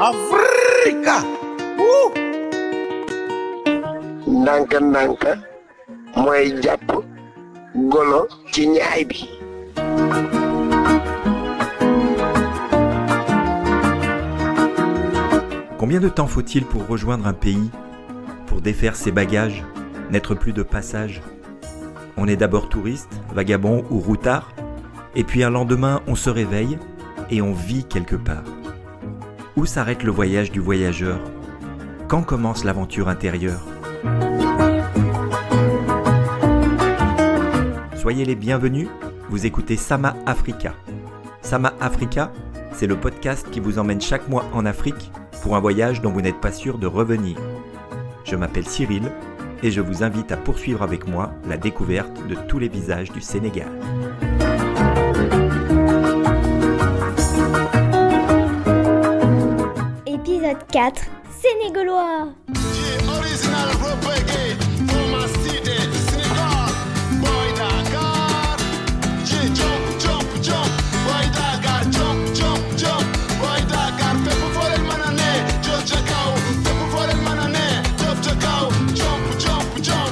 Afrika Woo! ndànka ndànka mooy jàpp golo ci ñaay bi Combien de temps faut-il pour rejoindre un pays, pour défaire ses bagages, n'être plus de passage? On est d'abord touriste, vagabond ou routard, et puis un lendemain on se réveille et on vit quelque part. Où s'arrête le voyage du voyageur? Quand commence l'aventure intérieure? Soyez les bienvenus, vous écoutez Sama Africa. Sama Africa, c'est le podcast qui vous emmène chaque mois en Afrique pour un voyage dont vous n'êtes pas sûr de revenir. Je m'appelle Cyril et je vous invite à poursuivre avec moi la découverte de tous les visages du Sénégal. Jump, jump.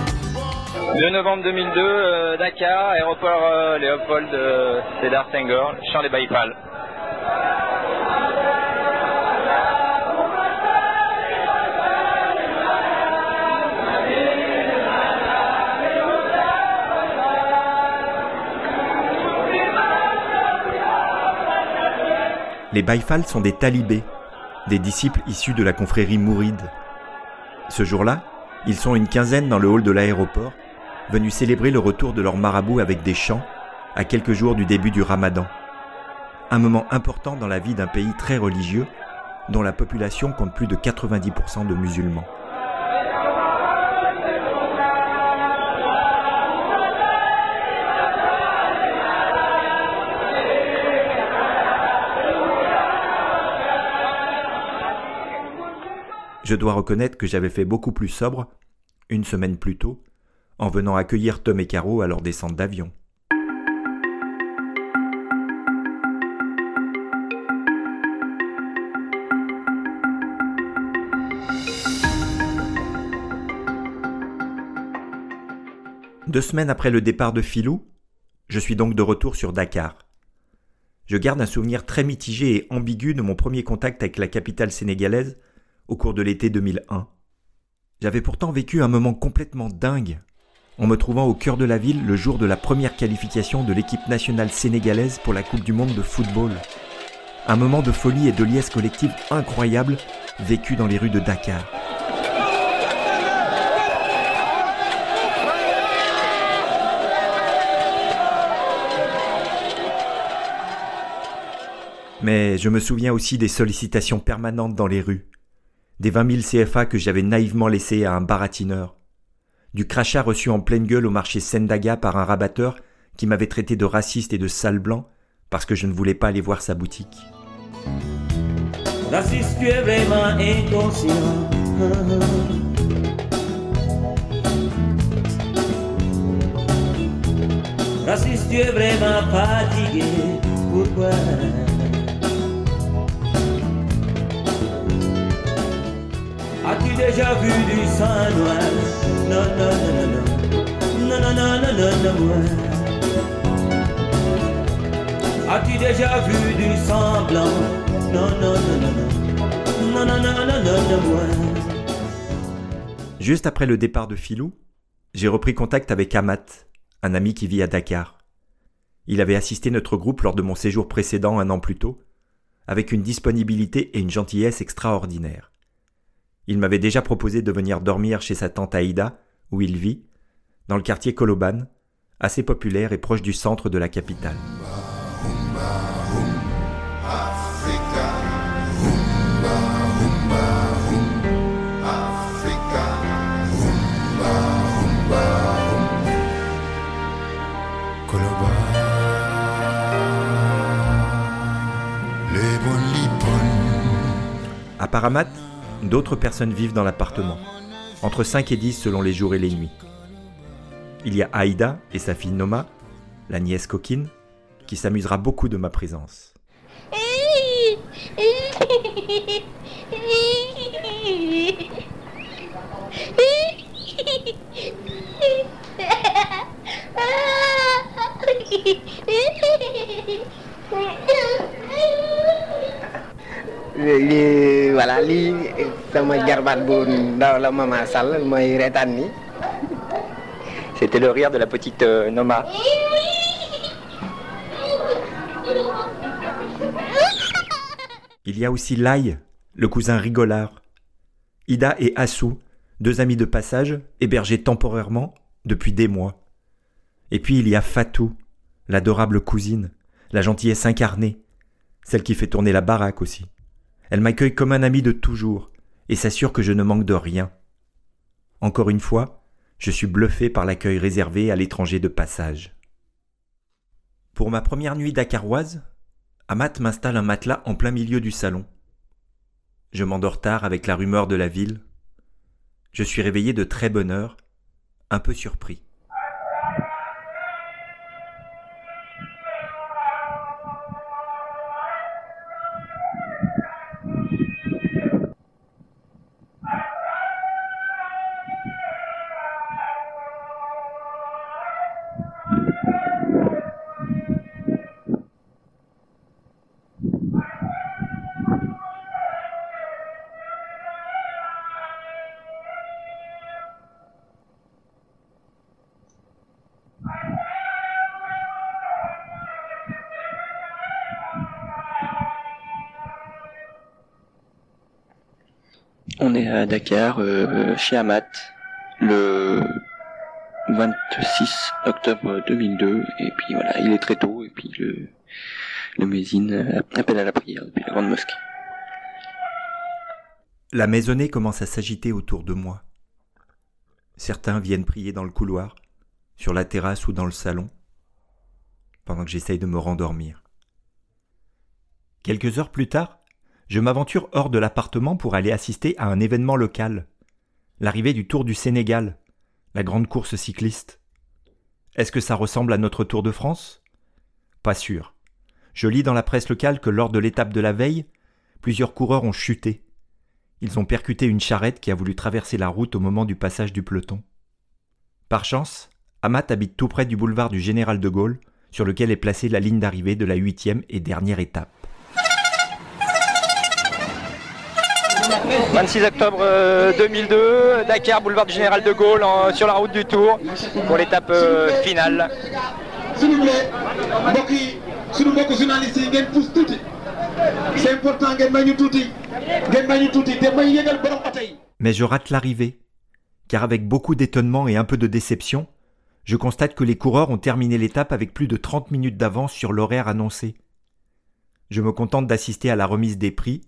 2 novembre 2002, euh, Dakar, aéroport euh, Léopold euh, Sédar Senghor, champ des Baïpal. Les Baïfals sont des talibés, des disciples issus de la confrérie mouride. Ce jour-là, ils sont une quinzaine dans le hall de l'aéroport, venus célébrer le retour de leur marabout avec des chants, à quelques jours du début du ramadan. Un moment important dans la vie d'un pays très religieux, dont la population compte plus de 90% de musulmans. Je dois reconnaître que j'avais fait beaucoup plus sobre, une semaine plus tôt, en venant accueillir Tom et Caro à leur descente d'avion. Deux semaines après le départ de Filou, je suis donc de retour sur Dakar. Je garde un souvenir très mitigé et ambigu de mon premier contact avec la capitale sénégalaise au cours de l'été 2001. J'avais pourtant vécu un moment complètement dingue en me trouvant au cœur de la ville le jour de la première qualification de l'équipe nationale sénégalaise pour la Coupe du Monde de football. Un moment de folie et de liesse collective incroyable vécu dans les rues de Dakar. Mais je me souviens aussi des sollicitations permanentes dans les rues, des 20 000 CFA que j'avais naïvement laissés à un baratineur, du crachat reçu en pleine gueule au marché Sendaga par un rabatteur qui m'avait traité de raciste et de sale blanc parce que je ne voulais pas aller voir sa boutique. Raciste, tu es vraiment inconscient. Raciste, tu es vraiment fatigué. Pourquoi? Déjà vu du. As-tu déjà vu du sang blanc. Juste après le départ de Filou, j'ai repris contact avec Amat, un ami qui vit à Dakar. Il avait assisté notre groupe lors de mon séjour précédent un an plus tôt, avec une disponibilité et une gentillesse extraordinaires. Il m'avait déjà proposé de venir dormir chez sa tante Aïda, où il vit, dans le quartier Koloban, assez populaire et proche du centre de la capitale. À Paramat, D'autres personnes vivent dans l'appartement, entre 5 et 10 selon les jours et les nuits. Il y a Aïda et sa fille Noma, la nièce coquine, qui s'amusera beaucoup de ma présence. voilà C'était le rire de la petite euh, Noma. Il y a aussi Lai, le cousin rigolard. Ida et Asu, deux amis de passage, hébergés temporairement depuis des mois. Et puis il y a Fatou, l'adorable cousine, la gentillesse incarnée, celle qui fait tourner la baraque aussi. Elle m'accueille comme un ami de toujours et s'assure que je ne manque de rien. Encore une fois, je suis bluffé par l'accueil réservé à l'étranger de passage. Pour ma première nuit dakaroise, Amat m'installe un matelas en plein milieu du salon. Je m'endors tard avec la rumeur de la ville. Je suis réveillé de très bonne heure, un peu surpris. On est à Dakar, euh, chez Amat, le 26 octobre 2002. Et puis voilà, il est très tôt. Et puis le, le Mézine appelle à la prière depuis la grande mosquée. La maisonnée commence à s'agiter autour de moi. Certains viennent prier dans le couloir, sur la terrasse ou dans le salon, pendant que j'essaye de me rendormir. Quelques heures plus tard, je m'aventure hors de l'appartement pour aller assister à un événement local, l'arrivée du Tour du Sénégal, la grande course cycliste. Est-ce que ça ressemble à notre Tour de France? Pas sûr. Je lis dans la presse locale que lors de l'étape de la veille, plusieurs coureurs ont chuté. Ils ont percuté une charrette qui a voulu traverser la route au moment du passage du peloton. Par chance, Amat habite tout près du boulevard du Général de Gaulle, sur lequel est placée la ligne d'arrivée de la huitième et dernière étape. 26 octobre euh, 2002, Dakar, boulevard du Général de Gaulle, en- sur la route du Tour, pour l'étape euh, finale. s'il vous plaît mbokk yi suñu mbokk journaliste yi ngeen pousse tuuti c'est important ngeen may ñu tuuti ngeen may ñu tuuti te may yëgal borom oto yi. Mais je rate l'arrivée, car avec beaucoup d'étonnement et un peu de déception, je constate que les coureurs ont terminé l'étape avec plus de 30 minutes d'avance sur l'horaire annoncé. Je me contente d'assister à la remise des prix,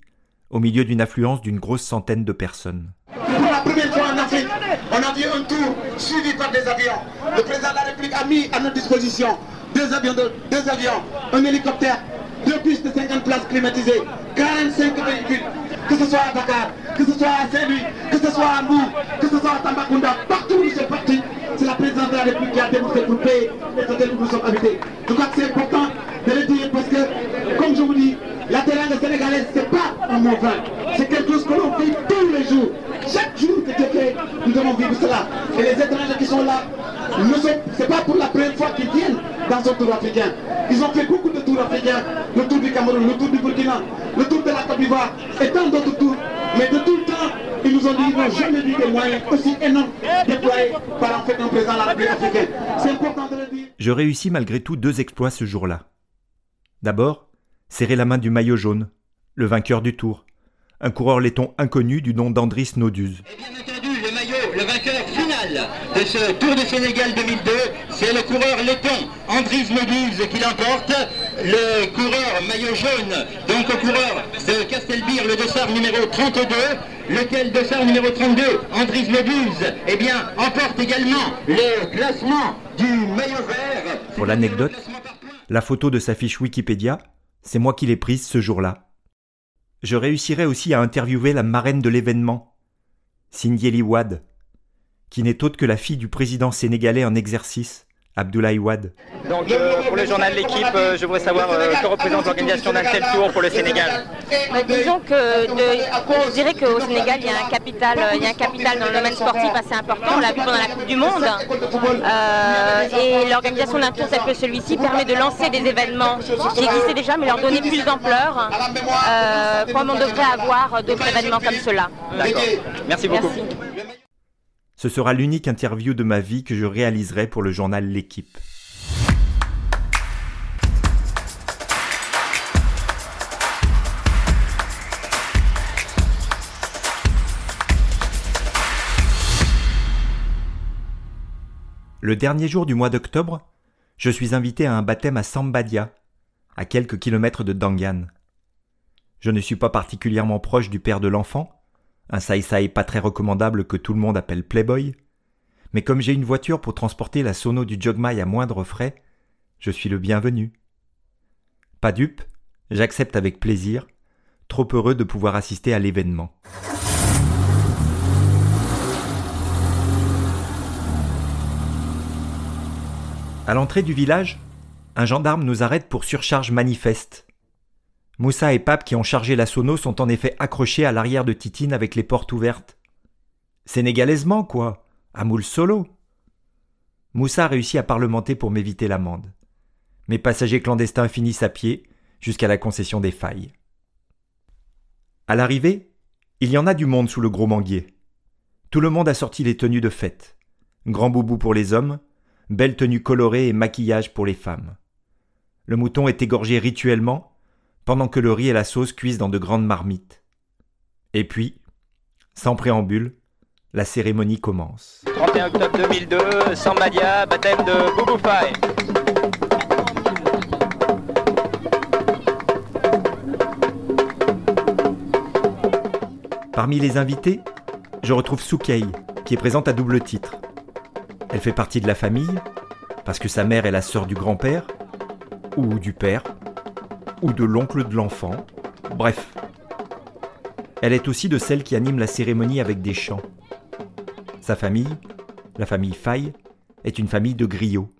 au milieu d'une affluence d'une grosse centaine de personnes. Pour la première fois en Afrique, on a vu un tour suivi par des avions. Le président de la République a mis à notre disposition deux avions, de- deux avions, un hélicoptère, deux bus de 50 places climatisées, 45 véhicules, que ce soit à Dakar, que ce soit à Saint-Louis, que ce soit à Mou, que ce soit à Tambacounda, partout où sommes partis, c'est la présidente de la République qui a démontré pour payer les hôtels où nous sommes habités. Je crois que c'est important de le dire parce que, comme je vous dis, la terrain sénégalaise, c'est pas un mot vain. C'est quelque chose que l'on vit tous les jours. Chaque jour que Dieu nous devons vivre cela. Et les étrangers qui sont là, ne sont, c'est pas pour la première fois qu'ils viennent dans ce tour africain. Ils ont fait beaucoup de tours africains. Le tour du Cameroun, le tour du Burkina, le tour de la Côte d'Ivoire et tant d'autres tours. Mais de tout le temps, ils nous ont dit qu'ils n'ont jamais vu des moyens aussi énormes déployés par en fait un président de la République africaine. C'est important de le dire. Je réussis malgré tout deux exploits ce jour-là. D'abord, serrer la main du maillot jaune, le vainqueur du tour, un coureur laiton inconnu du nom d'Andris Noduz. Et bien entendu, le maillot, le vainqueur final de ce Tour de Sénégal 2002, c'est le coureur letton Andris Meduse qui l'emporte. Le coureur maillot jaune, donc le coureur de Castelbir, le dossard numéro 32, lequel dossard numéro 32, Andris Meduse, eh bien, emporte également le classement du maillot vert. Pour l'anecdote, la photo de sa fiche Wikipédia, c'est moi qui l'ai prise ce jour-là. Je réussirai aussi à interviewer la marraine de l'événement, Sindieli Wad, qui n'est autre que la fille du président sénégalais en exercice, Abdoulaye Wade. Donc euh, pour le journal L'équipe, euh, je voudrais savoir euh, que représente l'organisation d'un tel tour pour le Sénégal. Bah, disons que de- je dirais qu'au Sénégal, il y a un capital, il y a un capital dans le domaine sportif assez important. On l'a vu pendant la Coupe du Monde. Euh, et l'organisation d'un tour tel que celui-ci permet de lancer des événements qui existaient déjà, mais leur donner plus d'ampleur, euh, comme on devrait avoir d'autres événements comme cela. D'accord. Merci beaucoup. Merci. Ce sera l'unique interview de ma vie que je réaliserai pour le journal L'équipe. Le dernier jour du mois d'octobre, je suis invité à un baptême à Sambadia, à quelques kilomètres de Dangan. Je ne suis pas particulièrement proche du père de l'enfant, un saï pas très recommandable que tout le monde appelle Playboy, mais comme j'ai une voiture pour transporter la sono du Jogmai à moindre frais, je suis le bienvenu. Pas dupe, j'accepte avec plaisir, trop heureux de pouvoir assister à l'événement. À l'entrée du village, un gendarme nous arrête pour surcharge manifeste. Moussa et Pape qui ont chargé la sono sont en effet accrochés à l'arrière de Titine avec les portes ouvertes. Sénégalaisement, quoi, à moule solo. Moussa réussit à parlementer pour m'éviter l'amende. Mes passagers clandestins finissent à pied jusqu'à la concession des failles. À l'arrivée, il y en a du monde sous le gros manguier. Tout le monde a sorti les tenues de fête. Grand boubou pour les hommes, belle tenue colorée et maquillage pour les femmes. Le mouton est égorgé rituellement, pendant que le riz et la sauce cuisent dans de grandes marmites. Et puis, sans préambule, la cérémonie commence. 31 octobre 2002, Sambadia, baptême de. Parmi les invités, je retrouve Soukei, qui est présente à double titre. Elle fait partie de la famille, parce que sa mère est la sœur du grand-père, ou du père, ou de l'oncle de l'enfant, bref. Elle est aussi de celle qui anime la cérémonie avec des chants. Sa famille, la famille Faye, est une famille de griots.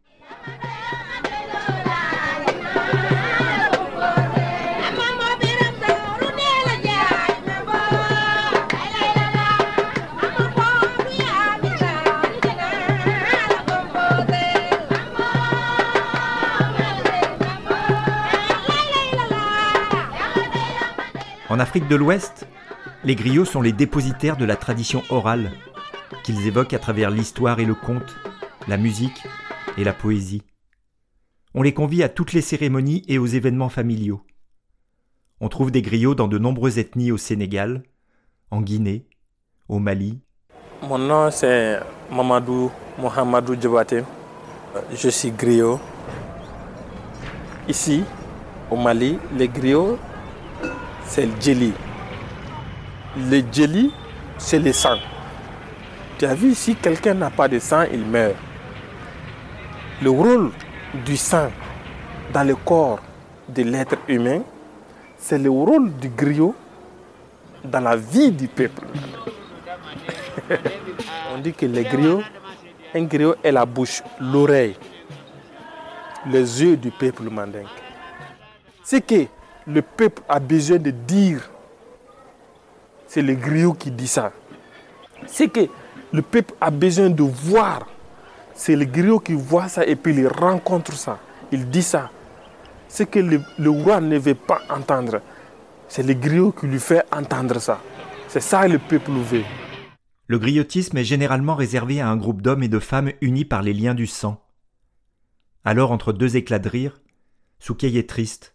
En Afrique de l'Ouest, les griots sont les dépositaires de la tradition orale, qu'ils évoquent à travers l'histoire et le conte, la musique et la poésie. On les convie à toutes les cérémonies et aux événements familiaux. On trouve des griots dans de nombreuses ethnies au Sénégal, en Guinée, au Mali, Mon nom c'est Mamadou Mohamedou Djabate. Je suis griot. Ici, au Mali, les griots, c'est le djeli. Le djeli, c'est le sang. Tu as vu, si quelqu'un n'a pas de sang, il meurt. Le rôle du sang dans le corps de l'être humain, c'est le rôle du griot dans la vie du peuple. On dit que les griots, un griot est la bouche, l'oreille, les yeux du peuple mandingue. Ce que le peuple a besoin de dire, c'est le griot qui dit ça. Ce que le peuple a besoin de voir, c'est le griot qui voit ça et puis il rencontre ça. Il dit ça. Ce que le, roi ne veut pas entendre, c'est le griot qui lui fait entendre ça. C'est ça le peuple veut. Le griotisme est généralement réservé à un groupe d'hommes et de femmes unis par les liens du sang. Alors, entre deux éclats de rire, Soukei est triste,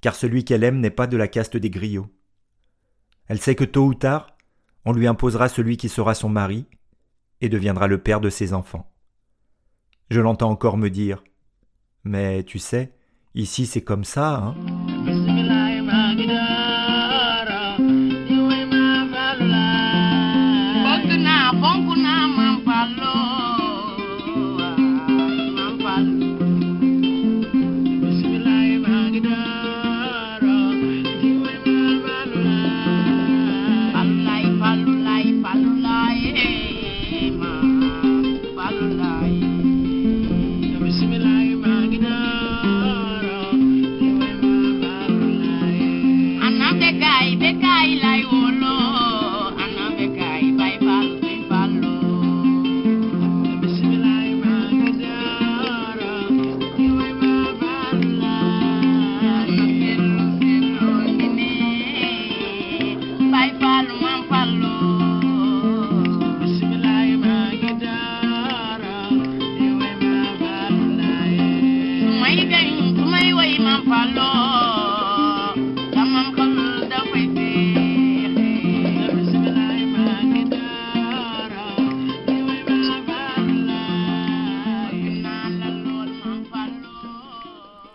car celui qu'elle aime n'est pas de la caste des griots. Elle sait que tôt ou tard, on lui imposera celui qui sera son mari et deviendra le père de ses enfants. Je l'entends encore me dire Mais tu sais, ici c'est comme ça, hein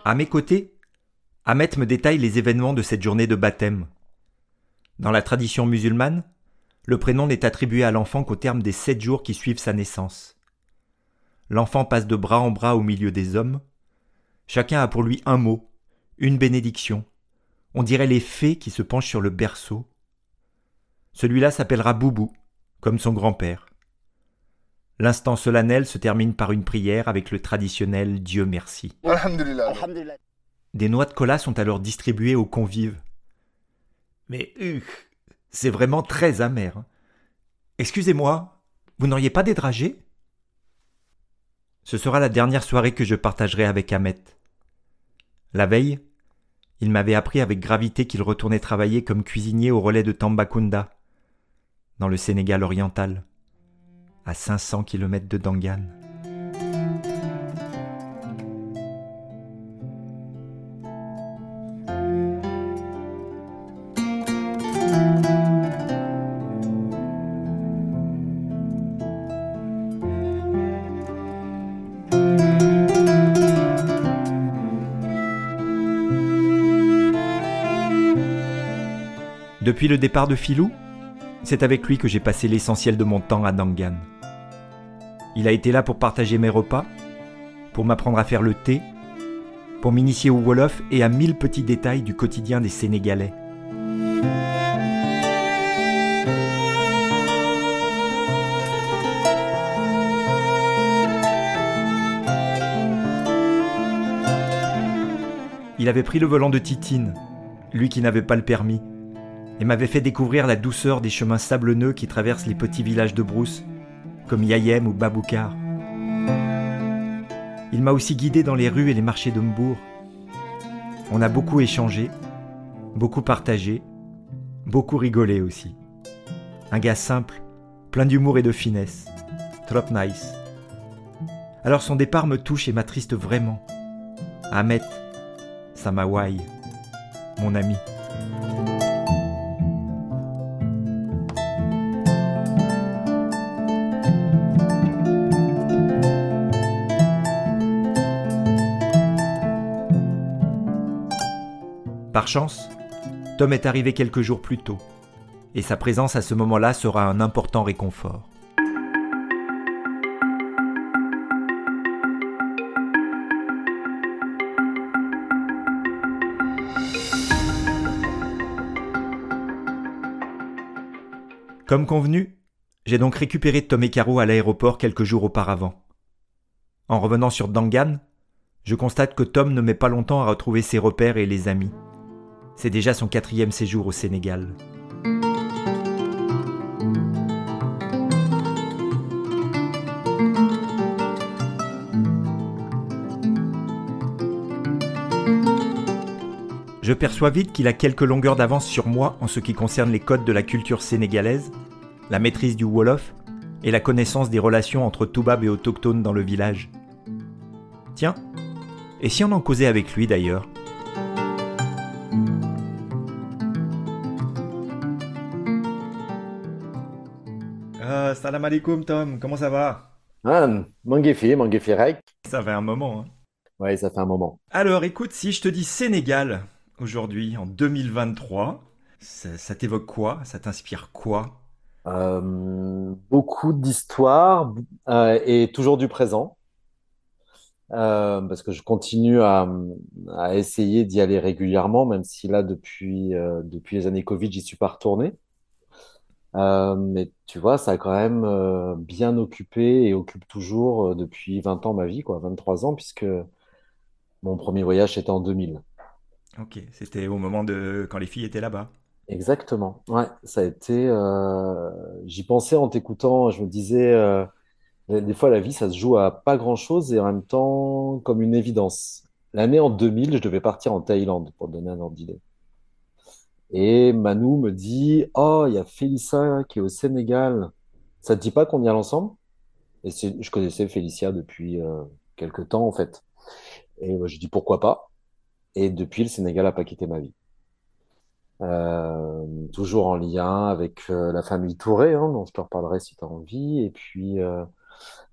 À mes côtés, Ahmet me détaille les événements de cette journée de baptême. Dans la tradition musulmane, le prénom n'est attribué à l'enfant qu'au terme des sept jours qui suivent sa naissance. L'enfant passe de bras en bras au milieu des hommes. Chacun a pour lui un mot, une bénédiction. On dirait les fées qui se penchent sur le berceau. Celui-là s'appellera Boubou, comme son grand-père. L'instant solennel se termine par une prière avec le traditionnel Dieu merci. Alhamdulillah. Des noix de cola sont alors distribuées aux convives. Mais euh, c'est vraiment très amer. hein. Excusez-moi, vous n'auriez pas des dragées? Ce sera la dernière soirée que je partagerai avec Ahmet. La veille, il m'avait appris avec gravité qu'il retournait travailler comme cuisinier au relais de Tambacounda, dans le Sénégal oriental, à 500 km de Dangan. Depuis le départ de Filou, c'est avec lui que j'ai passé l'essentiel de mon temps à Dangan. Il a été là pour partager mes repas, pour m'apprendre à faire le thé, pour m'initier au Wolof et à mille petits détails du quotidien des Sénégalais. Il avait pris le volant de Titine, lui qui n'avait pas le permis, et m'avait fait découvrir la douceur des chemins sablonneux qui traversent les petits villages de brousse, comme Yayem ou Baboukar. Il m'a aussi guidé dans les rues et les marchés de Mbourg. On a beaucoup échangé, beaucoup partagé, beaucoup rigolé aussi. Un gars simple, plein d'humour et de finesse. Trop nice. Alors son départ me touche et m'attriste vraiment. Ahmet, Samawai, mon ami. Chance, Tom est arrivé quelques jours plus tôt, et sa présence à ce moment-là sera un important réconfort. Comme convenu, j'ai donc récupéré Tom et Caro à l'aéroport quelques jours auparavant. En revenant sur Dangan, je constate que Tom ne met pas longtemps à retrouver ses repères et les amis. C'est déjà son quatrième séjour au Sénégal. Je perçois vite qu'il a quelques longueurs d'avance sur moi en ce qui concerne les codes de la culture sénégalaise, la maîtrise du Wolof et la connaissance des relations entre Toubab et autochtones dans le village. Tiens, et si on en causait avec lui d'ailleurs? Salam alaikum Tom, comment ça va? Ah, Mangefi, Mangefi. Ça fait un moment. Hein. Ouais, ça fait un moment. Alors écoute, si je te dis Sénégal aujourd'hui, en 2023, ça, ça t'évoque quoi? Ça t'inspire quoi? Euh, beaucoup d'histoires euh, et toujours du présent. Euh, parce que je continue à, à essayer d'y aller régulièrement, même si là, depuis, depuis les années Covid, j'y suis pas retourné. Euh, mais tu vois, ça a quand même euh, bien occupé et occupe toujours euh, depuis 20 ans ma vie, quoi, 23 ans, puisque mon premier voyage était en 2000. Ok, c'était au moment de quand les filles étaient là-bas. Exactement. Ouais, ça a été. euh, j'y pensais en t'écoutant. Je me disais, euh, des fois, la vie, ça se joue à pas grand-chose et en même temps, comme une évidence. L'année en 2000, je devais partir en Thaïlande pour te donner un ordre d'idée. Et Manu me dit, Oh, il y a Félissa qui est au Sénégal. Ça te dit pas qu'on y aille ensemble? Et je connaissais Félicia depuis euh, quelque temps, en fait. Et moi, je dis pourquoi pas? Et depuis, le Sénégal a pas quitté ma vie. Euh, toujours en lien avec euh, la famille Touré, hein, dont je te reparlerai si tu as envie, et puis euh,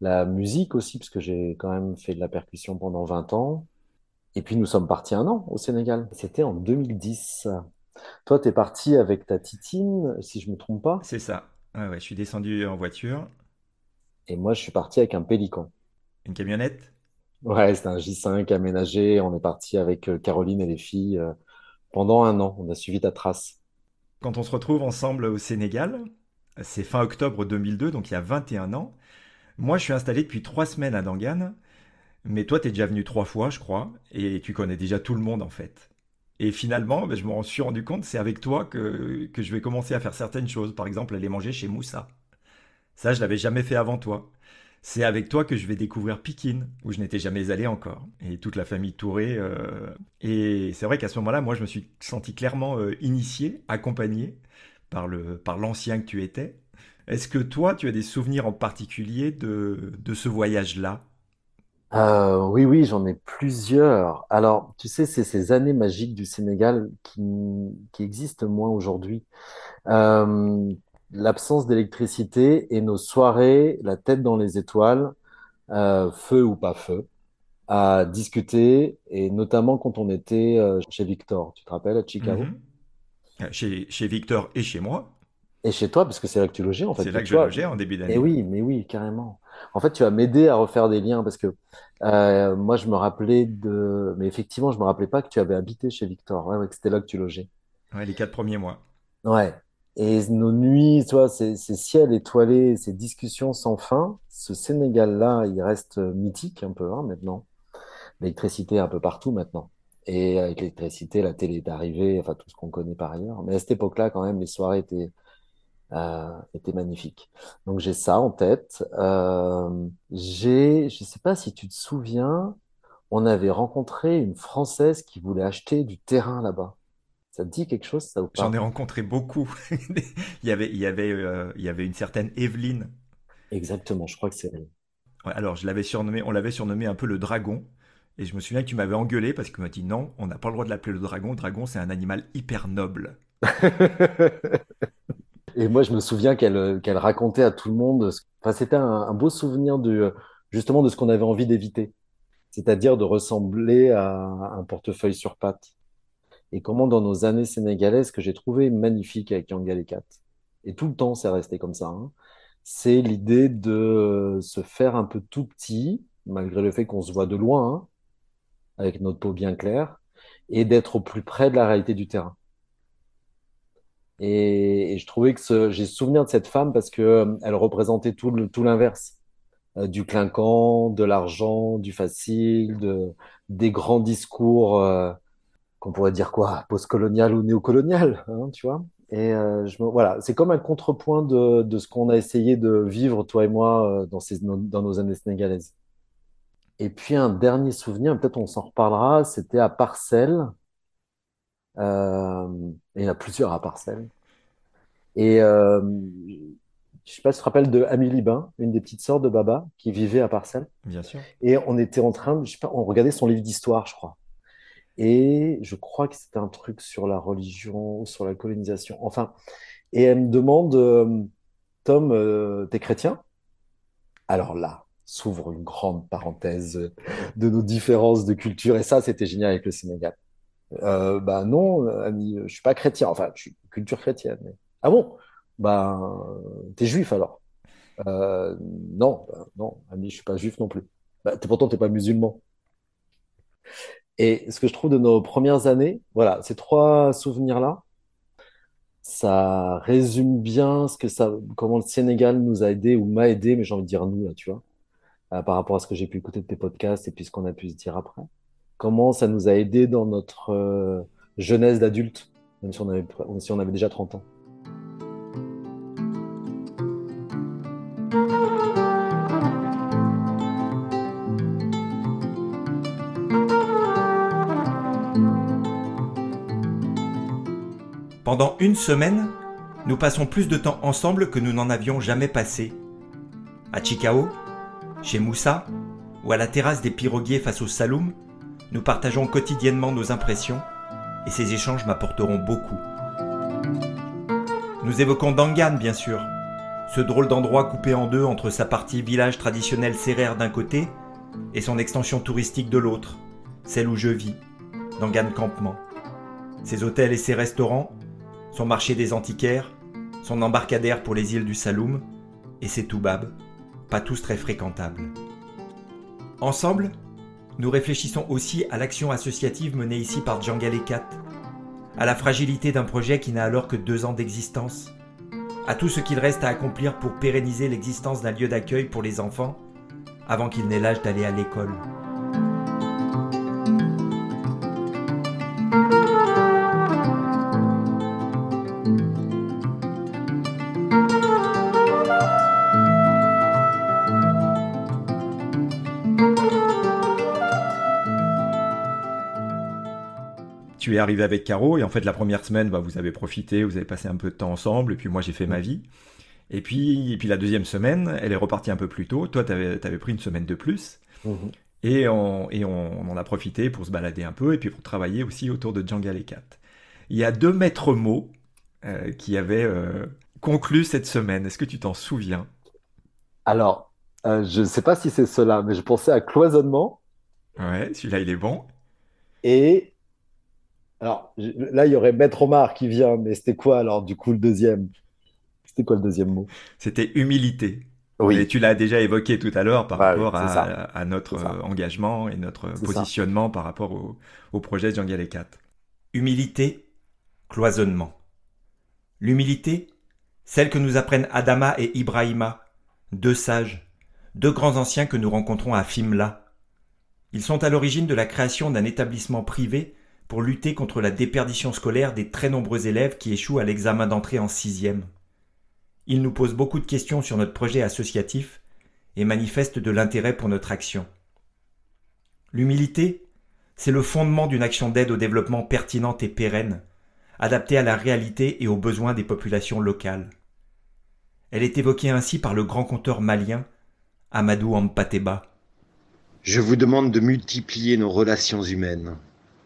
la musique aussi, parce que j'ai quand même fait de la percussion pendant 20 ans. Et puis nous sommes partis un an au Sénégal. C'était en 2010. Toi, tu es parti avec ta Titine, si je ne me trompe pas. C'est ça. Ouais, ouais, je suis descendu en voiture. Et moi, je suis parti avec un Pélican. Une camionnette? Ouais, c'était un J5 aménagé. On est parti avec euh, Caroline et les filles euh, pendant un an. On a suivi ta trace. Quand on se retrouve ensemble au Sénégal, c'est fin octobre 2002, donc il y a 21 ans. Moi, je suis installé depuis trois semaines à Dangan, mais toi, t'es déjà venu trois fois, je crois, et tu connais déjà tout le monde en fait. Et finalement, ben, je me suis rendu compte, c'est avec toi que, je vais commencer à faire certaines choses. Par exemple, aller manger chez Moussa. Ça, je l'avais jamais fait avant toi. C'est avec toi que je vais découvrir Pikine, où je n'étais jamais allé encore. Et toute la famille Touré. euh, Et c'est vrai qu'à ce moment-là, moi, je me suis senti clairement euh, initié, accompagné par le, par l'ancien que tu étais. Est-ce que toi, tu as des souvenirs en particulier de, de ce voyage-là? Euh, oui, oui, j'en ai plusieurs. Alors, tu sais, c'est ces années magiques du Sénégal qui, qui existent moins aujourd'hui. Euh, l'absence d'électricité et nos soirées, la tête dans les étoiles, euh, feu ou pas feu, à discuter, et notamment quand on était euh, chez Victor, tu te rappelles, à Chicago? Mhm. Euh, Chez, chez Victor et chez moi. Et chez toi, parce que c'est là que tu logeais, en fait. C'est là que tu je vois, logeais en début d'année. oui, mais oui, carrément. En fait, tu vas m'aider à refaire des liens parce que euh, moi, je me rappelais de. Mais effectivement, je me rappelais pas que tu avais habité chez Victor. Ouais, ouais, que c'était là que tu logeais. Ouais, les quatre premiers mois. Ouais. Et nos nuits, tu vois, ces, ces ciels étoilés, ces discussions sans fin, ce Sénégal-là, il reste mythique un peu, hein, maintenant. L'électricité un peu partout maintenant. Et avec l'électricité, la télé est arrivée, enfin, tout ce qu'on connaît par ailleurs. Mais à cette époque-là, quand même, les soirées étaient euh, était magnifique. Donc j'ai ça en tête. Euh, j'ai, je sais pas si tu te souviens, on avait rencontré une Française qui voulait acheter du terrain là-bas. Ça te dit quelque chose, ça ou J'en ai pas? rencontré beaucoup. Il y avait, il y avait, euh, il y avait une certaine Evelyne. Exactement, je crois que c'est elle. Ouais, alors, je l'avais surnommé, on l'avait surnommé un peu le dragon. Et je me souviens que tu m'avais engueulé parce que tu m'as dit non, on n'a pas le droit de l'appeler le dragon. Le dragon, c'est un animal hyper noble. Et moi, je me souviens qu'elle euh, racontait à tout le monde. Enfin, c'était un, beau souvenir de justement de ce qu'on avait envie d'éviter, c'est-à-dire de ressembler à un portefeuille sur pattes. Et comment dans nos années sénégalaises, que j'ai trouvé magnifique avec Yanga 4, et tout le temps c'est resté comme ça, hein, c'est l'idée de se faire un peu tout petit, malgré le fait qu'on se voit de loin, hein, avec notre peau bien claire, et d'être au plus près de la réalité du terrain. Et, je trouvais que j'ai souvenir de cette femme parce que euh, elle représentait tout l'inverse, Euh, du clinquant, de l'argent, du facile, de, des grands discours. euh, qu'on pourrait dire quoi, postcolonial ou néocolonial, hein, tu vois. Et voilà, c'est comme un contrepoint de, ce qu'on a essayé de vivre, toi et moi, dans dans nos années sénégalaises. Et puis un dernier souvenir, peut-être on s'en reparlera, c'était à Parcelles. Euh, il y en a plusieurs à Parcelles. Et euh, je sais pas si tu te rappelles de Amélie Bain, une des petites sœurs de Baba, qui vivait à Parcelles. Bien sûr. Et on était en train, je sais pas, on regardait son livre d'histoire, je crois. Et je crois que c'était un truc sur la religion, sur la colonisation. Enfin, et elle me demande, euh, Tom, euh, t'es chrétien? Alors là, s'ouvre une grande parenthèse de nos différences de culture. Et ça, c'était génial avec le Sénégal. Euh, bah non, ami, je suis pas chrétien. Enfin, je suis culture chrétienne. Ah bon? Ben, t'es juif alors? Euh, non, ben, non, ami, je suis pas juif non plus. Bah, pourtant, t'es pas musulman. Et ce que je trouve de nos premières années, voilà, ces trois souvenirs-là, ça résume bien ce que ça, comment le Sénégal nous a aidés ou m'a aidé, mais j'ai envie de dire nous, là, tu vois, euh, par rapport à ce que j'ai pu écouter de tes podcasts et puis ce qu'on a pu se dire après. Comment ça nous a aidés dans notre euh, jeunesse d'adulte, même si on avait, si on avait déjà 30 ans. Pendant une semaine, nous passons plus de temps ensemble que nous n'en avions jamais passé. À Chicao, chez Moussa, ou à la terrasse des piroguiers face au Saloum, nous partageons quotidiennement nos impressions et ces échanges m'apporteront beaucoup. Nous évoquons Dangan, bien sûr, ce drôle d'endroit coupé en deux entre sa partie village traditionnel sérère d'un côté et son extension touristique de l'autre, celle où je vis, dans Gann Campement. Ses hôtels et ses restaurants, son marché des antiquaires, son embarcadère pour les îles du Saloum, et ses toubabs, pas tous très fréquentables. Ensemble, nous réfléchissons aussi à l'action associative menée ici par Djangal Ekat, à la fragilité d'un projet qui n'a alors que deux ans d'existence, à tout ce qu'il reste à accomplir pour pérenniser l'existence d'un lieu d'accueil pour les enfants avant qu'ils n'aient l'âge d'aller à l'école. Tu es arrivé avec Caro et en fait la première semaine bah, vous avez profité, vous avez passé un peu de temps ensemble et puis moi j'ai fait ma vie. Et puis, et puis la deuxième semaine, elle est repartie un peu plus tôt. Toi, tu avais, pris une semaine de plus. Mhm. Et, on, et on, en a profité pour se balader un peu et puis pour travailler aussi autour de Django et Kat. Il y a deux maîtres mots euh, qui avaient euh, conclu cette semaine. Est-ce que tu t'en souviens? Alors, euh, je ne sais pas si c'est cela, mais je pensais à cloisonnement. Ouais, celui-là, il est bon. Et alors, je- là, il y aurait Maître Omar qui vient, mais c'était quoi alors, du coup, le deuxième? C'était quoi le deuxième mot? C'était humilité. Oui. Et tu l'as déjà évoqué tout à l'heure par Bah rapport à, notre euh, engagement et notre ça. positionnement par rapport au, au projet Django et Kat. Humilité, cloisonnement. L'humilité, celle que nous apprennent Adama et Ibrahima, deux sages, deux grands anciens que nous rencontrons à Fimla. Ils sont à l'origine de la création d'un établissement privé pour lutter contre la déperdition scolaire des très nombreux élèves qui échouent à l'examen d'entrée en sixième. Ils nous posent beaucoup de questions sur notre projet associatif et manifestent de l'intérêt pour notre action. L'humilité, c'est le fondement d'une action d'aide au développement pertinente et pérenne, adaptée à la réalité et aux besoins des populations locales. Elle est évoquée ainsi par le grand conteur malien Amadou Ampateba. Je vous demande de multiplier nos relations humaines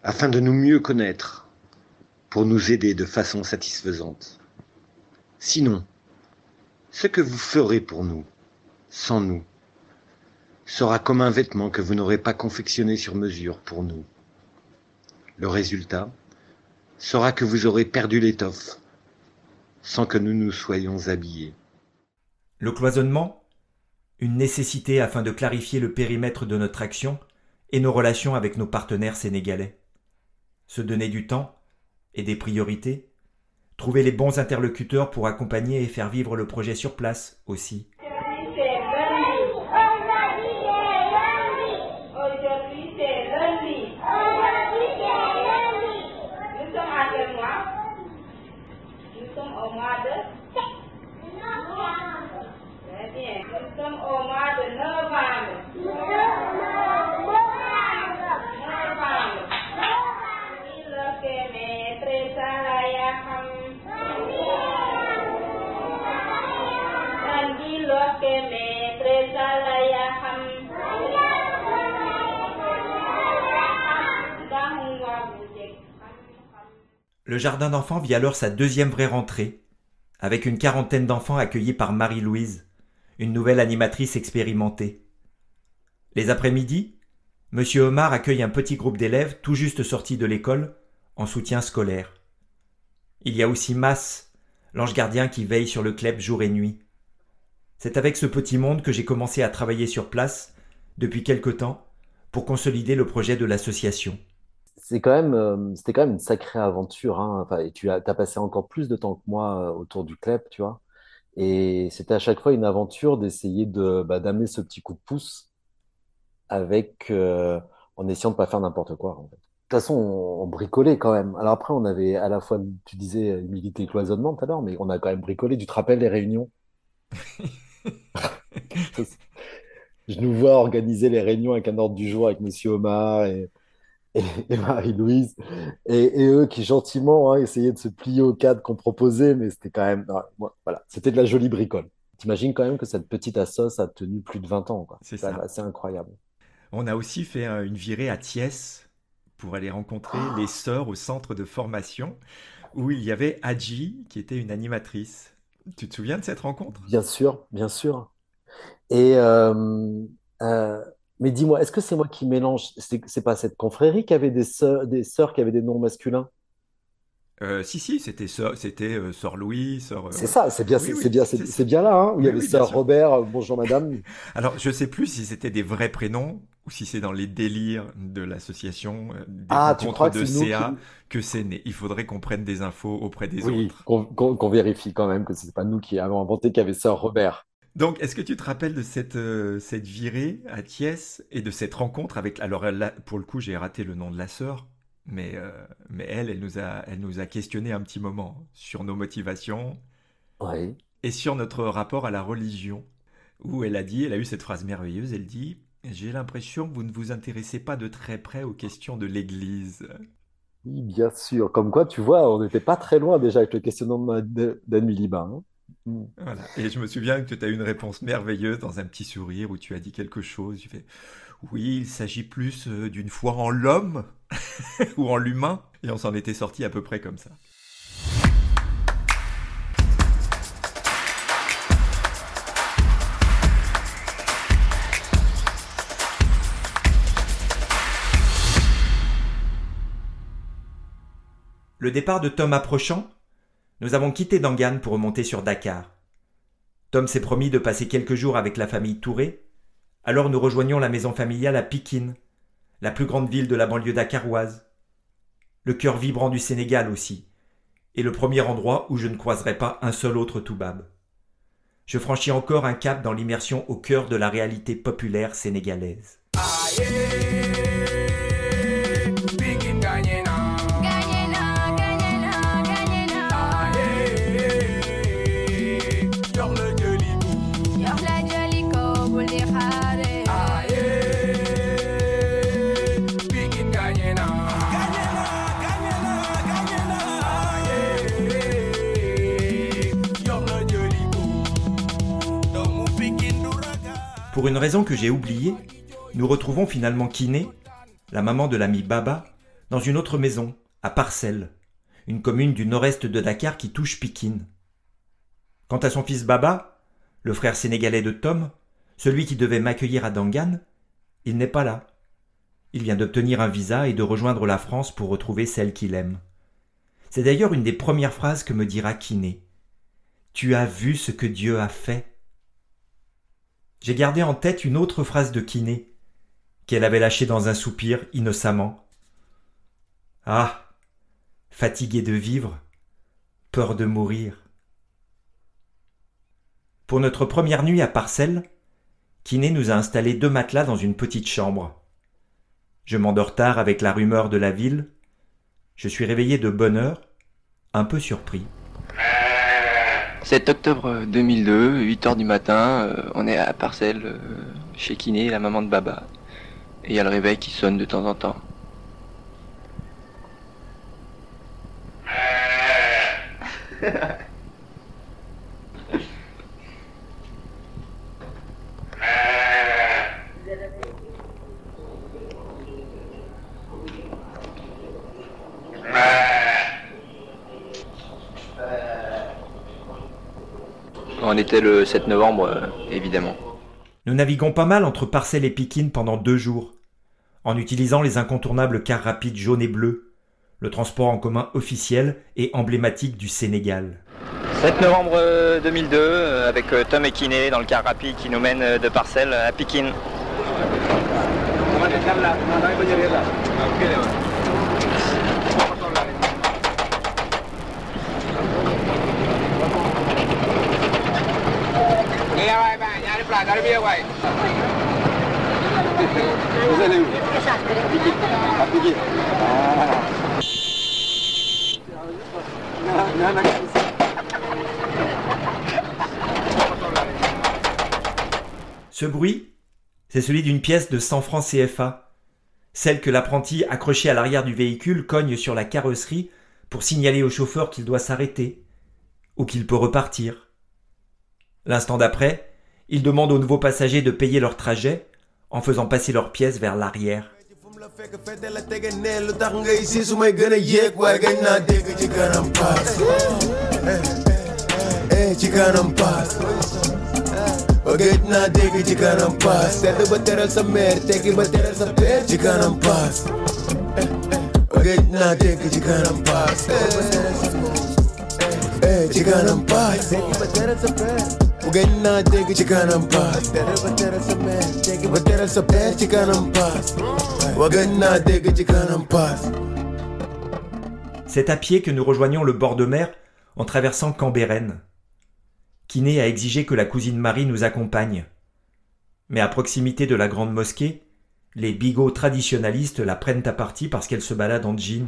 afin de nous mieux connaître pour nous aider de façon satisfaisante. Sinon, ce que vous ferez pour nous, sans nous, sera comme un vêtement que vous n'aurez pas confectionné sur mesure pour nous. Le résultat sera que vous aurez perdu l'étoffe sans que nous nous soyons habillés. Le cloisonnement, une nécessité afin de clarifier le périmètre de notre action et nos relations avec nos partenaires sénégalais. Se donner du temps et des priorités, trouver les bons interlocuteurs pour accompagner et faire vivre le projet sur place aussi. Aujourd'hui, c'est lundi. Aujourd'hui, c'est lundi. Nous sommes à quel mois Nous sommes au mois de Très bien. Nous sommes au mois de novembre. Novembre. Ni lo que me tresa la yaham. Nangi lo que me tresa la yaham. Le jardin d'enfants vit alors sa deuxième vraie rentrée, avec une quarantaine d'enfants accueillis par Marie-Louise, une nouvelle animatrice expérimentée. Les après-midi, Monsieur Omar accueille un petit groupe d'élèves tout juste sortis de l'école en soutien scolaire. Il y a aussi Mas, l'ange gardien qui veille sur le club jour et nuit. C'est avec ce petit monde que j'ai commencé à travailler sur place depuis quelque temps pour consolider le projet de l'association. C'est quand même, euh, c'était quand même une sacrée aventure, hein. Enfin, et tu as, t'as passé encore plus de temps que moi euh, autour du club, tu vois. Et c'était à chaque fois une aventure d'essayer de, bah, d'amener ce petit coup de pouce avec, euh, en essayant de pas faire n'importe quoi, en fait. De toute façon, on, on bricolait quand même. Alors après, on avait à la fois, tu disais, humilité et cloisonnement tout à l'heure, mais on a quand même bricolé. Tu te rappelles les réunions? Je nous vois organiser les réunions avec un ordre du jour avec Monsieur Omar et, et, et Marie-Louise, et, et eux qui gentiment hein, essayaient de se plier au cadre qu'on proposait, mais c'était quand même, voilà, c'était de la jolie bricole. T'imagines quand même que cette petite assoce a tenu plus de 20 ans. C'est ça. assez incroyable. On a aussi fait euh, une virée à Thiès pour aller rencontrer les sœurs au centre de formation où il y avait Adji qui était une animatrice. Tu te souviens de cette rencontre? Bien sûr, bien sûr. Et euh, euh, Mais dis-moi, est-ce que c'est moi qui mélange? C'est pas cette confrérie qui avait des sœurs, des sœurs qui avaient des noms masculins? Euh, si, si, c'était Sœur, c'était euh, Sœur Louis, Sœur. C'est euh, ça, c'est bien, Oui, c'est oui, c'est bien, c'est ça. bien là, hein, où il y Oui, avait oui, bien sœur. Robert, bonjour madame. Alors, je sais plus si c'était des vrais prénoms ou si c'est dans les délires de l'association des Ah, rencontres de CA qui... que c'est né. Il faudrait qu'on prenne des infos auprès des Oui, autres. qu'on qu'on- qu'on vérifie quand même que c'est pas nous qui avons inventé qu'il y avait sœur Robert. Donc, est-ce que tu te rappelles de cette, euh, cette virée à Thiès et de cette rencontre avec... Alors, elle, là, pour le coup, j'ai raté le nom de la sœur, mais, euh, mais elle, elle nous a, elle nous a questionné un petit moment sur nos motivations Oui. et sur notre rapport à la religion, où elle a dit, elle a eu cette phrase merveilleuse, elle dit, J'ai l'impression que vous ne vous intéressez pas de très près aux questions de l'Église. Oui, bien sûr. Comme quoi, tu vois, on n'était pas très loin déjà avec le questionnement d'Anne Miliband. hein. Mm. Voilà. Et je me souviens que tu as eu une réponse merveilleuse dans un petit sourire où tu as dit quelque chose. Tu fais Oui, il s'agit plus euh, d'une foi en l'homme ou en l'humain. Et on s'en était sorti à peu près comme ça. Le départ de Tom approchant, nous avons quitté Dangan pour remonter sur Dakar. Tom s'est promis de passer quelques jours avec la famille Touré, alors nous rejoignons la maison familiale à Pikine, la plus grande ville de la banlieue dakaroise. Le cœur vibrant du Sénégal aussi, et le premier endroit où je ne croiserai pas un seul autre Toubab. Je franchis encore un cap dans l'immersion au cœur de la réalité populaire sénégalaise. Raison que j'ai oubliée, nous retrouvons finalement Kiné, la maman de l'ami Baba, dans une autre maison, à Parcelles, une commune du nord-est de Dakar qui touche Pikine. Quant à son fils Baba, le frère sénégalais de Tom, celui qui devait m'accueillir à Dangan, il n'est pas là. Il vient d'obtenir un visa et de rejoindre la France pour retrouver celle qu'il aime. C'est d'ailleurs une des premières phrases que me dira Kiné. Tu as vu ce que Dieu a fait? J'ai gardé en tête une autre phrase de Kiné, qu'elle avait lâchée dans un soupir innocemment. Ah, fatigué de vivre, peur de mourir. Pour notre première nuit à Parcelles, Kiné nous a installé deux matelas dans une petite chambre. Je m'endors tard avec la rumeur de la ville. Je suis réveillé de bonne heure, un peu surpris. 7 octobre 2002, 8h du matin, euh, on est à Parcelles, euh, chez Kiné, la maman de Baba. Et il y a le réveil qui sonne de temps en temps. On était le 7 novembre, euh, évidemment. Nous naviguons pas mal entre Parcelles et Pikine pendant deux jours, en utilisant les incontournables cars rapides jaunes et bleus, le transport en commun officiel et emblématique du Sénégal. 7 novembre euh, 2002, euh, avec euh, Tom et Kiné dans le car rapide qui nous mène de Parcelles à Pikine. Ce bruit, c'est celui d'une pièce de 100 francs CFA, celle que l'apprenti accroché à l'arrière du véhicule cogne sur la carrosserie pour signaler au chauffeur qu'il doit s'arrêter ou qu'il peut repartir. L'instant d'après, il demande aux nouveaux passagers de payer leur trajet en faisant passer leur pièce vers l'arrière. C'est à pied que nous rejoignons le bord de mer en traversant Cambérène. Kiné a exigé que la cousine Marie nous accompagne. Mais à proximité de la grande mosquée, les bigots traditionnalistes la prennent à partie parce qu'elle se balade en jean.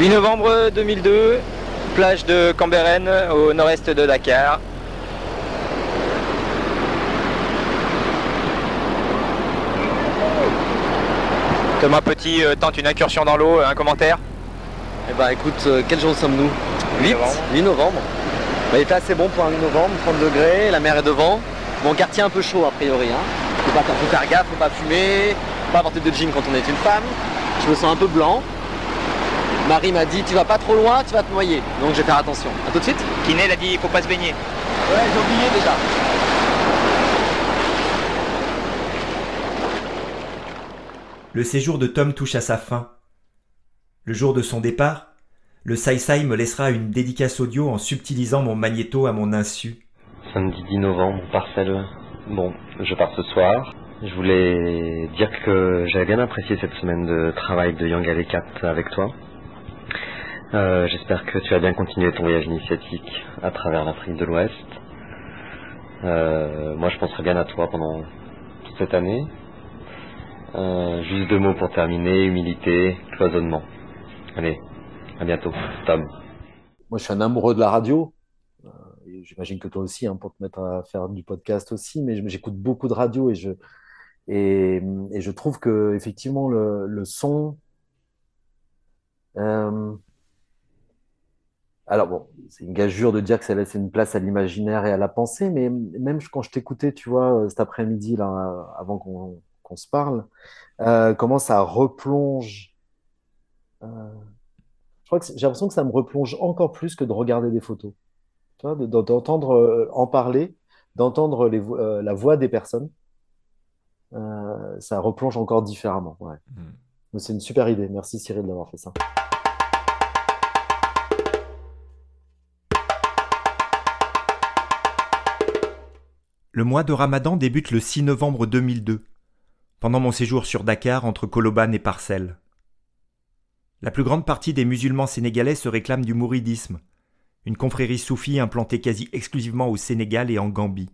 8 novembre 2002, plage de Cambérène au nord-est de Dakar. Thomas Petit euh, tente une incursion dans l'eau, un commentaire Eh ben écoute, euh, quel jour sommes-nous 8 novembre. 8 novembre. Bah, il était assez bon pour un 8 novembre, 30 degrés, la mer est devant. Bon, quartier un peu chaud a priori. Hein. Faut, pas, faut faire gaffe, faut pas fumer, faut pas porter de jean quand on est une femme. Je me sens un peu blanc. Marie m'a dit tu vas pas trop loin, tu vas te noyer. Donc je vais faire attention. A tout de suite Kiné l'a dit, il faut pas se baigner. Ouais, j'ai oublié déjà. Le séjour de Tom touche à sa fin. Le jour de son départ, le Sai Sai me laissera une dédicace audio en subtilisant mon magnéto à mon insu. Samedi 10 novembre, parcelle. Bon, je pars ce soir. Je voulais dire que j'avais bien apprécié cette semaine de travail de Young Alekat avec toi. Euh, J'espère que tu as bien continué ton voyage initiatique à travers l'Afrique de l'Ouest. Euh, moi, je penserai bien à toi pendant toute cette année. Euh, juste deux mots pour terminer humilité, cloisonnement. Allez, à bientôt, Tom. Moi, je suis un amoureux de la radio. Euh, J'imagine que toi aussi, hein, pour te mettre à faire du podcast aussi, mais j'écoute beaucoup de radio et je, trouve que effectivement le, son. euh, alors bon, c'est une gageure de dire que ça laisse une place à l'imaginaire et à la pensée, mais même quand je t'écoutais, tu vois, cet après-midi, là, avant qu'on qu'on se parle, euh, comment ça replonge. euh, je crois que c'est- j'ai l'impression que ça me replonge encore plus que de regarder des photos. D'entendre euh, en parler, d'entendre vo- la voix des personnes, ça replonge encore différemment. Ouais. Donc, C'est une super idée. Merci Cyril d'avoir fait ça. Le mois de Ramadan débute le 6 novembre 2002, pendant mon séjour sur Dakar entre Koloban et Parcelles. La plus grande partie des musulmans sénégalais se réclament du mouridisme, une confrérie soufie implantée quasi exclusivement au Sénégal et en Gambie.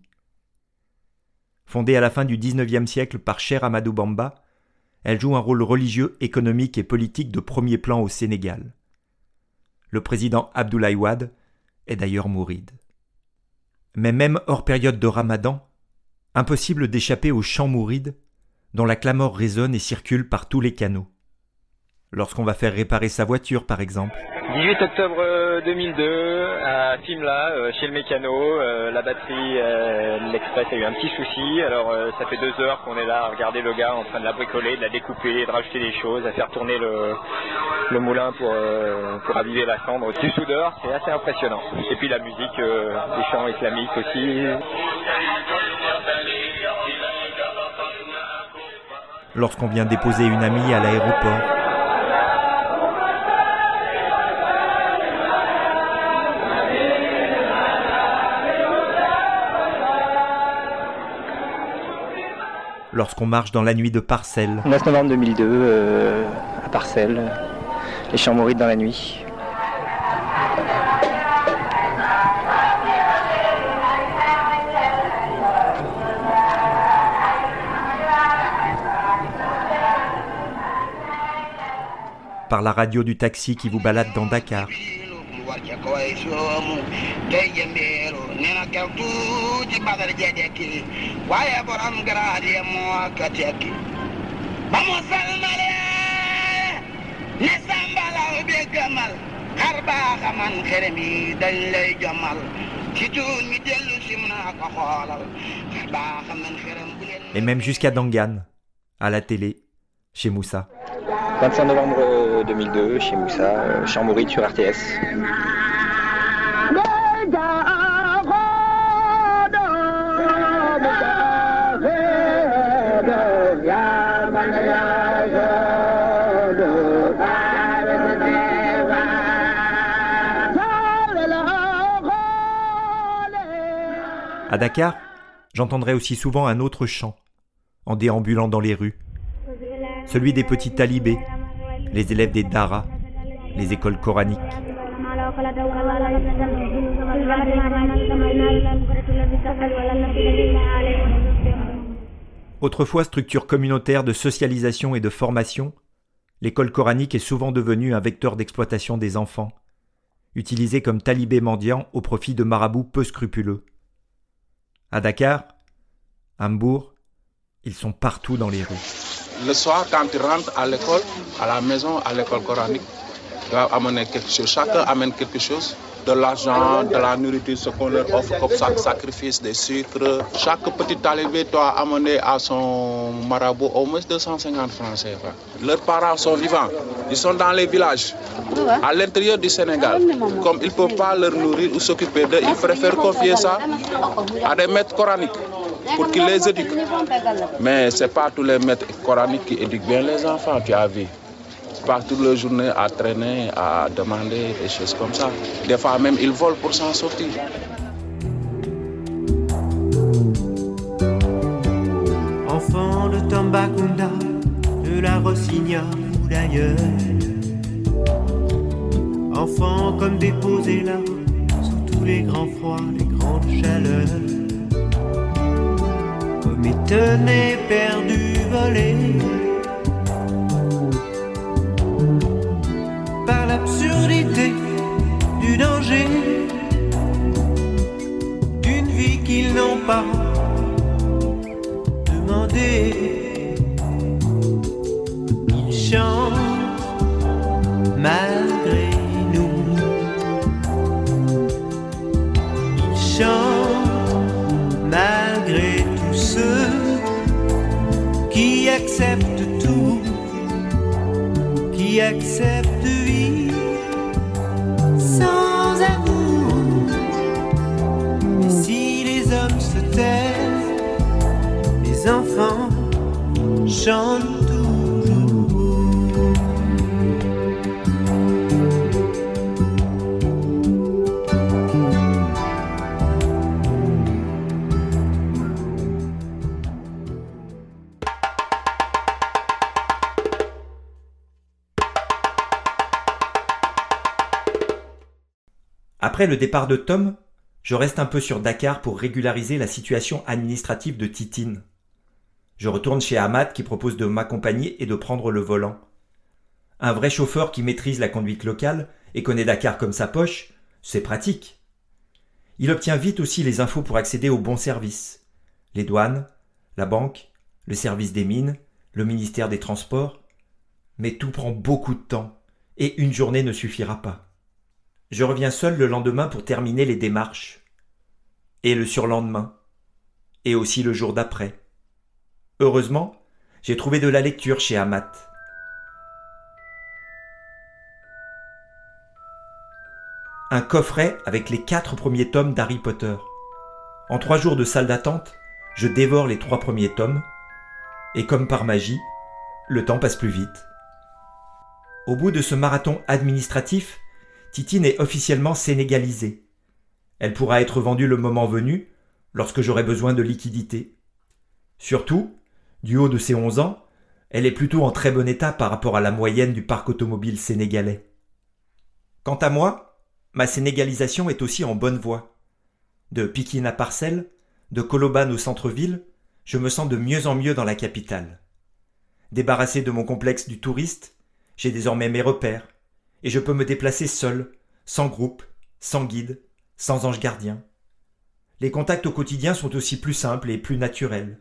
Fondée à la fin du XIXe siècle par Cheikh Amadou Bamba, elle joue un rôle religieux, économique et politique de premier plan au Sénégal. Le président Abdoulaye Wade est d'ailleurs mouride. Mais même hors période de ramadan, impossible d'échapper au chant mouride dont la clameur résonne et circule par tous les canaux. Lorsqu'on va faire réparer sa voiture, par exemple. 18 octobre euh, 2002, à Fimla, euh, chez le mécano, euh, la batterie, euh, l'Express a eu un petit souci. Alors euh, ça fait deux heures qu'on est là à regarder le gars en train de la bricoler, de la découper, de rajouter des choses, à faire tourner le, moulin pour, euh, pour aviver la cendre. Du soudeur, c'est assez impressionnant. Et puis la musique, euh, les chants islamiques aussi. Lorsqu'on vient déposer une amie à l'aéroport. Lorsqu'on marche dans la nuit de Parcelles. 9 novembre 2002, euh, à Parcelles, les chants mourides dans la nuit. Sim naa ko xoolal xar baaxa man xerem bu leen Et même jusqu'à Dangan, à la télé, chez Moussa. 25 novembre euh, 2002 chez Moussa, euh, Chamboury sur RTS. À Dakar, j'entendrai aussi souvent un autre chant, en déambulant dans les rues, celui des petits talibés les élèves des daras, les écoles coraniques. Autrefois structure communautaire de socialisation et de formation, l'école coranique est souvent devenue un vecteur d'exploitation des enfants, utilisé comme talibé mendiant au profit de marabouts peu scrupuleux. À Dakar, à Hambourg, ils sont partout dans les rues. Le soir, quand tu rentres à l'école, à la maison, à l'école coranique, tu vas amener quelque chose. Chacun amène quelque chose. De l'argent, de la nourriture, ce qu'on leur offre comme ça, sacrifice, des sucres. Chaque petit talibé doit amener à son marabout au moins 250 francs CFA. Leurs parents sont vivants. Ils sont dans les villages, à l'intérieur du Sénégal. Comme ils ne peuvent pas leur nourrir ou s'occuper d'eux, ils préfèrent confier ça à des maîtres coraniques pour qu'ils les éduquent. Mais ce n'est pas tous les maîtres coraniques qui éduquent bien les enfants, tu as vu. Passent toute la journée à traîner, à demander des choses comme ça. Des fois même, ils volent pour s'en sortir. Enfant de Tambacounda, de la Rossigna ou d'ailleurs. Enfant comme déposé là, sous tous les grands froids, les grandes chaleurs. Comme étonné, perdu, volé. Par l'absurdité du danger, d'une vie qu'ils n'ont pas demandé. Après le départ de Tom, je reste un peu sur Dakar pour régulariser la situation administrative de Titine. Je retourne chez Ahmad qui propose de m'accompagner et de prendre le volant. Un vrai chauffeur qui maîtrise la conduite locale et connaît Dakar comme sa poche, c'est pratique. Il obtient vite aussi les infos pour accéder aux bons services. Les douanes, la banque, le service des mines, le ministère des Transports. Mais tout prend beaucoup de temps et une journée ne suffira pas. Je reviens seul le lendemain pour terminer les démarches. Et le surlendemain. Et aussi le jour d'après. Heureusement, j'ai trouvé de la lecture chez Amat. Un coffret avec les quatre premiers tomes d'Harry Potter. En trois jours de salle d'attente, je dévore les trois premiers tomes, et comme par magie, le temps passe plus vite. Au bout de ce marathon administratif, Titine est officiellement sénégalisée. Elle pourra être vendue le moment venu, lorsque j'aurai besoin de liquidités. Surtout, du haut de ses 11 ans, elle est plutôt en très bon état par rapport à la moyenne du parc automobile sénégalais. Quant à moi, ma sénégalisation est aussi en bonne voie. De Pikine à Parcelles, de Koloban au centre-ville, je me sens de mieux en mieux dans la capitale. Débarrassé de mon complexe du touriste, j'ai désormais mes repères, et je peux me déplacer seul, sans groupe, sans guide, sans ange gardien. Les contacts au quotidien sont aussi plus simples et plus naturels.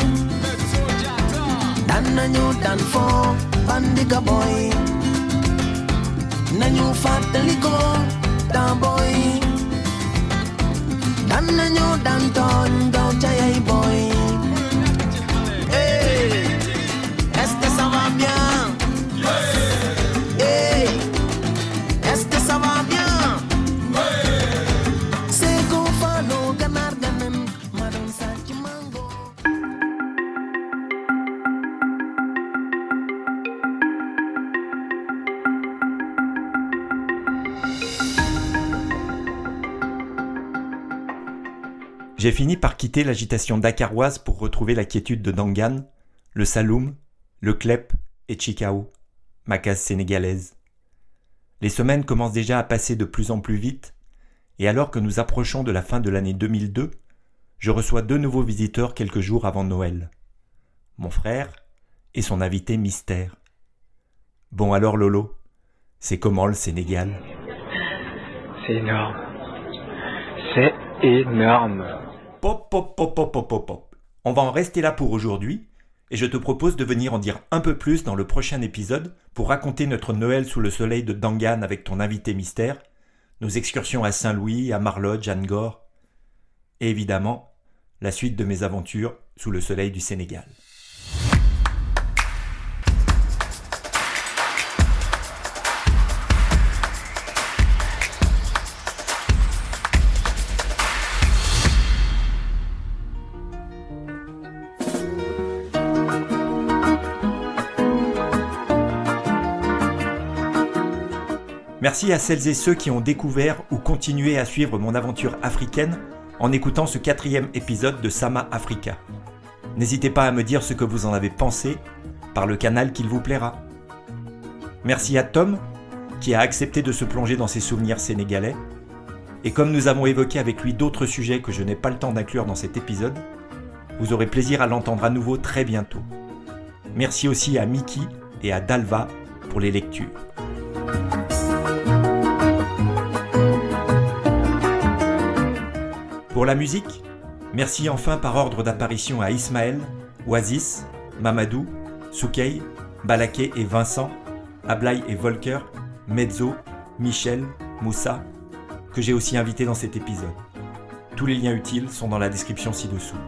Nan na nyu dan fo Bandiga boy. Na nyu fataliko Dan boy. Dan na nyu dan ton Gao chayay boy. J'ai fini par quitter l'agitation dakaroise pour retrouver la quiétude de Dangan, le Saloum, le Klep et Chikao, ma case sénégalaise. Les semaines commencent déjà à passer de plus en plus vite, et alors que nous approchons de la fin de l'année 2002, je reçois deux nouveaux visiteurs quelques jours avant Noël. Mon frère et son invité mystère. Bon alors Lolo, c'est comment le Sénégal? C'est énorme. C'est énorme. On va en rester là pour aujourd'hui, et je te propose de venir en dire un peu plus dans le prochain épisode pour raconter notre Noël sous le soleil de Dangan avec ton invité mystère, nos excursions à Saint-Louis, à Marlodge, à Ngor, et évidemment, la suite de mes aventures sous le soleil du Sénégal. Merci à celles et ceux qui ont découvert ou continué à suivre mon aventure africaine en écoutant ce quatrième épisode de Sama Africa. N'hésitez pas à me dire ce que vous en avez pensé par le canal qu'il vous plaira. Merci à Tom qui a accepté de se plonger dans ses souvenirs sénégalais. Et comme nous avons évoqué avec lui d'autres sujets que je n'ai pas le temps d'inclure dans cet épisode, vous aurez plaisir à l'entendre à nouveau très bientôt. Merci aussi à Mickey et à Dalva pour les lectures. Pour la musique, merci enfin par ordre d'apparition à Ismaël, Oasis, Mamadou, Soukey, Balaké et Vincent, Ablaï et Volker, Mezzo, Michel, Moussa, que j'ai aussi invité dans cet épisode. Tous les liens utiles sont dans la description ci-dessous.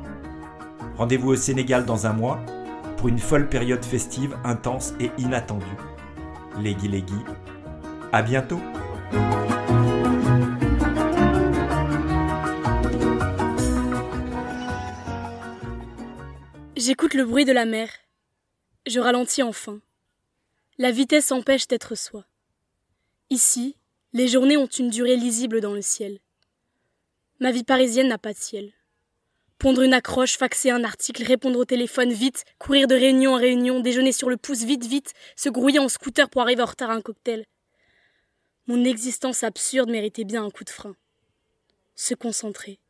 Rendez-vous au Sénégal dans un mois pour une folle période festive intense et inattendue. Legui Legui. À bientôt! J'écoute le bruit de la mer. Je ralentis enfin. La vitesse empêche d'être soi. Ici, les journées ont une durée lisible dans le ciel. Ma vie parisienne n'a pas de ciel. Pondre une accroche, faxer un article, répondre au téléphone vite, courir de réunion en réunion, déjeuner sur le pouce vite vite, se grouiller en scooter pour arriver en retard à un cocktail. Mon existence absurde méritait bien un coup de frein. Se concentrer.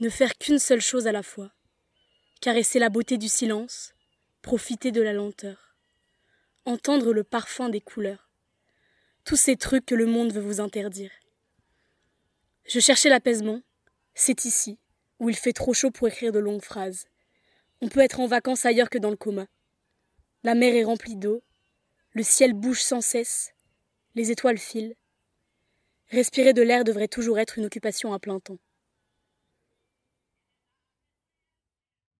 Ne faire qu'une seule chose à la fois caresser la beauté du silence, profiter de la lenteur, entendre le parfum des couleurs, tous ces trucs que le monde veut vous interdire. Je cherchais l'apaisement, c'est ici, où il fait trop chaud pour écrire de longues phrases. On peut être en vacances ailleurs que dans le coma. La mer est remplie d'eau, le ciel bouge sans cesse, les étoiles filent. Respirer de l'air devrait toujours être une occupation à plein temps.